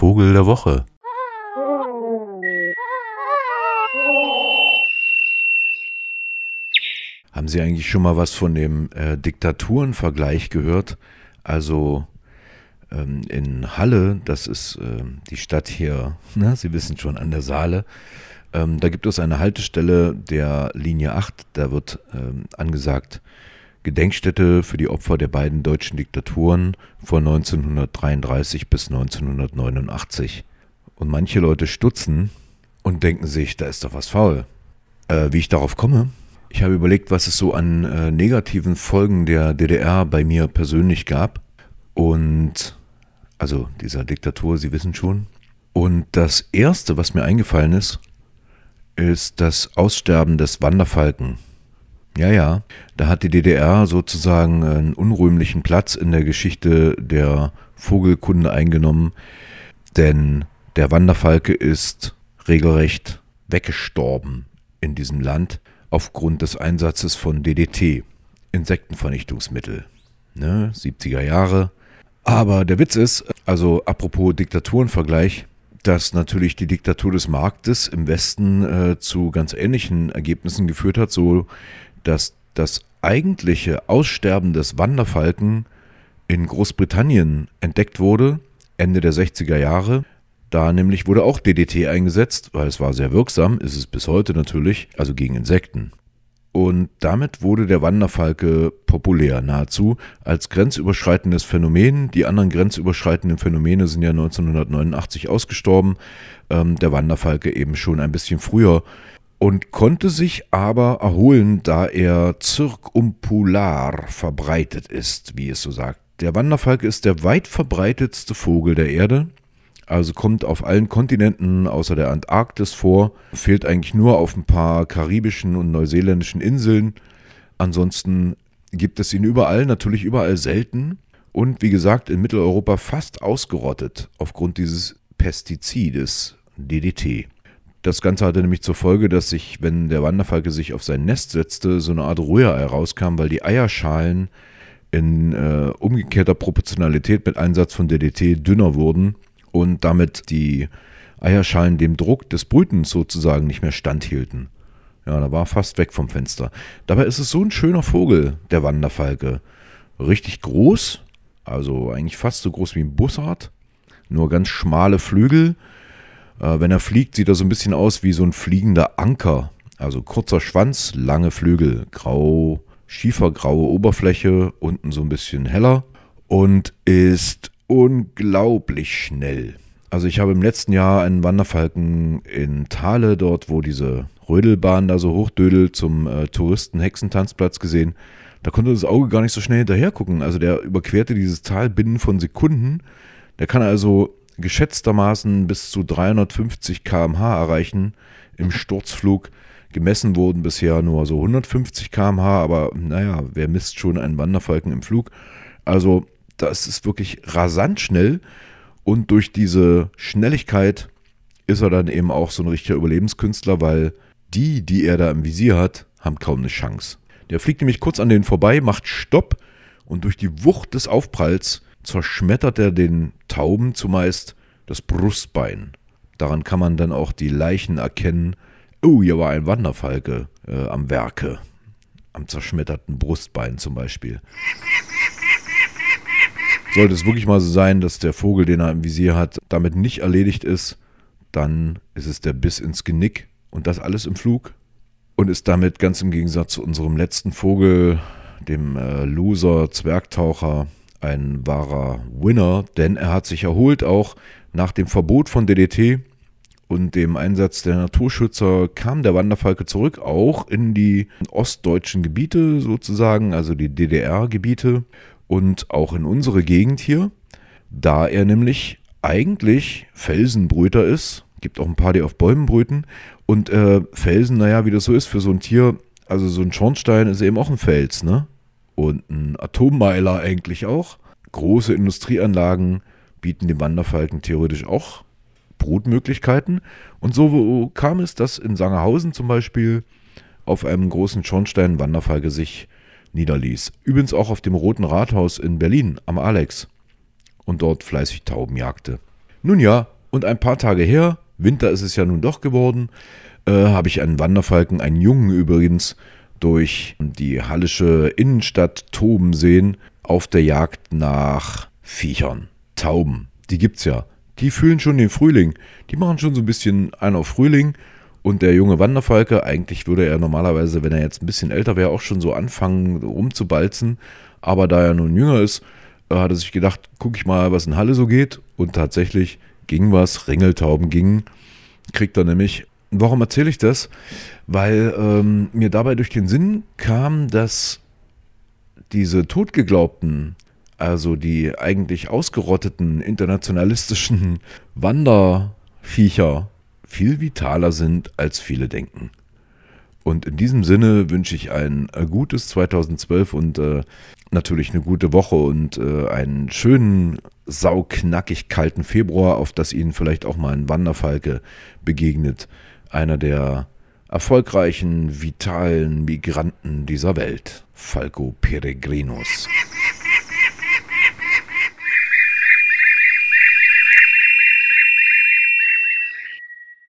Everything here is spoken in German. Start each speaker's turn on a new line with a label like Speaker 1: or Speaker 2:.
Speaker 1: Vogel der Woche. Haben Sie eigentlich schon mal was von dem äh, Diktaturenvergleich gehört? Also ähm, in Halle, das ist äh, die Stadt hier, ne, Sie wissen schon, an der Saale, ähm, da gibt es eine Haltestelle der Linie 8, da wird ähm, angesagt, Gedenkstätte für die Opfer der beiden deutschen Diktaturen von 1933 bis 1989. Und manche Leute stutzen und denken sich, da ist doch was faul. Äh, wie ich darauf komme? Ich habe überlegt, was es so an äh, negativen Folgen der DDR bei mir persönlich gab. Und also dieser Diktatur, Sie wissen schon. Und das Erste, was mir eingefallen ist, ist das Aussterben des Wanderfalken. Ja, ja, da hat die DDR sozusagen einen unrühmlichen Platz in der Geschichte der Vogelkunde eingenommen, denn der Wanderfalke ist regelrecht weggestorben in diesem Land aufgrund des Einsatzes von DDT, Insektenvernichtungsmittel. Ne, 70er Jahre. Aber der Witz ist, also apropos Diktaturenvergleich, dass natürlich die Diktatur des Marktes im Westen äh, zu ganz ähnlichen Ergebnissen geführt hat, so dass das eigentliche Aussterben des Wanderfalken in Großbritannien entdeckt wurde, Ende der 60er Jahre. Da nämlich wurde auch DDT eingesetzt, weil es war sehr wirksam, ist es bis heute natürlich, also gegen Insekten. Und damit wurde der Wanderfalke populär, nahezu als grenzüberschreitendes Phänomen. Die anderen grenzüberschreitenden Phänomene sind ja 1989 ausgestorben, ähm, der Wanderfalke eben schon ein bisschen früher und konnte sich aber erholen, da er zirkumpolar verbreitet ist, wie es so sagt. Der Wanderfalke ist der weit verbreitetste Vogel der Erde also kommt auf allen Kontinenten außer der Antarktis vor, fehlt eigentlich nur auf ein paar karibischen und neuseeländischen Inseln. Ansonsten gibt es ihn überall, natürlich überall selten und wie gesagt in Mitteleuropa fast ausgerottet aufgrund dieses Pestizides DDT. Das Ganze hatte nämlich zur Folge, dass sich, wenn der Wanderfalke sich auf sein Nest setzte, so eine Art Rührei rauskam, weil die Eierschalen in äh, umgekehrter Proportionalität mit Einsatz von DDT dünner wurden und damit die Eierschalen dem Druck des Brütens sozusagen nicht mehr standhielten. Ja, da war fast weg vom Fenster. Dabei ist es so ein schöner Vogel, der Wanderfalke. Richtig groß, also eigentlich fast so groß wie ein Bussard, nur ganz schmale Flügel. Äh, wenn er fliegt, sieht er so ein bisschen aus wie so ein fliegender Anker. Also kurzer Schwanz, lange Flügel, grau, schiefergraue Oberfläche, unten so ein bisschen heller und ist unglaublich schnell. Also ich habe im letzten Jahr einen Wanderfalken in Thale, dort wo diese Rödelbahn da so hochdödelt, zum äh, Touristen-Hexentanzplatz gesehen. Da konnte das Auge gar nicht so schnell hinterher gucken. Also der überquerte dieses Tal binnen von Sekunden. Der kann also geschätztermaßen bis zu 350 km/h erreichen im Sturzflug. Gemessen wurden bisher nur so 150 km/h, aber naja, wer misst schon einen Wanderfalken im Flug? Also das ist wirklich rasant schnell und durch diese Schnelligkeit ist er dann eben auch so ein richtiger Überlebenskünstler, weil die, die er da im Visier hat, haben kaum eine Chance. Der fliegt nämlich kurz an denen vorbei, macht Stopp und durch die Wucht des Aufpralls zerschmettert er den Tauben zumeist das Brustbein. Daran kann man dann auch die Leichen erkennen. Oh, hier war ein Wanderfalke äh, am Werke. Am zerschmetterten Brustbein zum Beispiel. Sollte es wirklich mal so sein, dass der Vogel, den er im Visier hat, damit nicht erledigt ist, dann ist es der Biss ins Genick und das alles im Flug und ist damit ganz im Gegensatz zu unserem letzten Vogel, dem äh, Loser Zwergtaucher, ein wahrer Winner, denn er hat sich erholt auch nach dem Verbot von DDT und dem Einsatz der Naturschützer kam der Wanderfalke zurück, auch in die ostdeutschen Gebiete sozusagen, also die DDR-Gebiete und auch in unsere Gegend hier, da er nämlich eigentlich Felsenbrüter ist. Gibt auch ein paar, die auf Bäumen brüten. Und äh, Felsen, naja, wie das so ist für so ein Tier, also so ein Schornstein ist eben auch ein Fels, ne? Und ein Atommeiler eigentlich auch. Große Industrieanlagen bieten dem Wanderfalken theoretisch auch Brutmöglichkeiten. Und so kam es, dass in Sangerhausen zum Beispiel auf einem großen Schornstein Wanderfalke sich niederließ. Übrigens auch auf dem Roten Rathaus in Berlin am Alex und dort fleißig Tauben jagte. Nun ja, und ein paar Tage her, Winter ist es ja nun doch geworden, äh, habe ich einen Wanderfalken, einen Jungen übrigens, durch die hallische Innenstadt toben sehen, auf der Jagd nach Viechern, Tauben. Die gibt's ja. Die fühlen schon den Frühling. Die machen schon so ein bisschen einen auf Frühling. Und der junge Wanderfalke, eigentlich würde er normalerweise, wenn er jetzt ein bisschen älter wäre, auch schon so anfangen rumzubalzen. Aber da er nun jünger ist, äh, hat er sich gedacht, guck ich mal, was in Halle so geht. Und tatsächlich ging was, Ringeltauben gingen. Kriegt er nämlich Warum erzähle ich das? Weil ähm, mir dabei durch den Sinn kam, dass diese totgeglaubten, also die eigentlich ausgerotteten internationalistischen Wanderviecher viel vitaler sind, als viele denken. Und in diesem Sinne wünsche ich ein äh, gutes 2012 und äh, natürlich eine gute Woche und äh, einen schönen, sauknackig kalten Februar, auf das Ihnen vielleicht auch mal ein Wanderfalke begegnet einer der erfolgreichen, vitalen Migranten dieser Welt, Falco Peregrinus.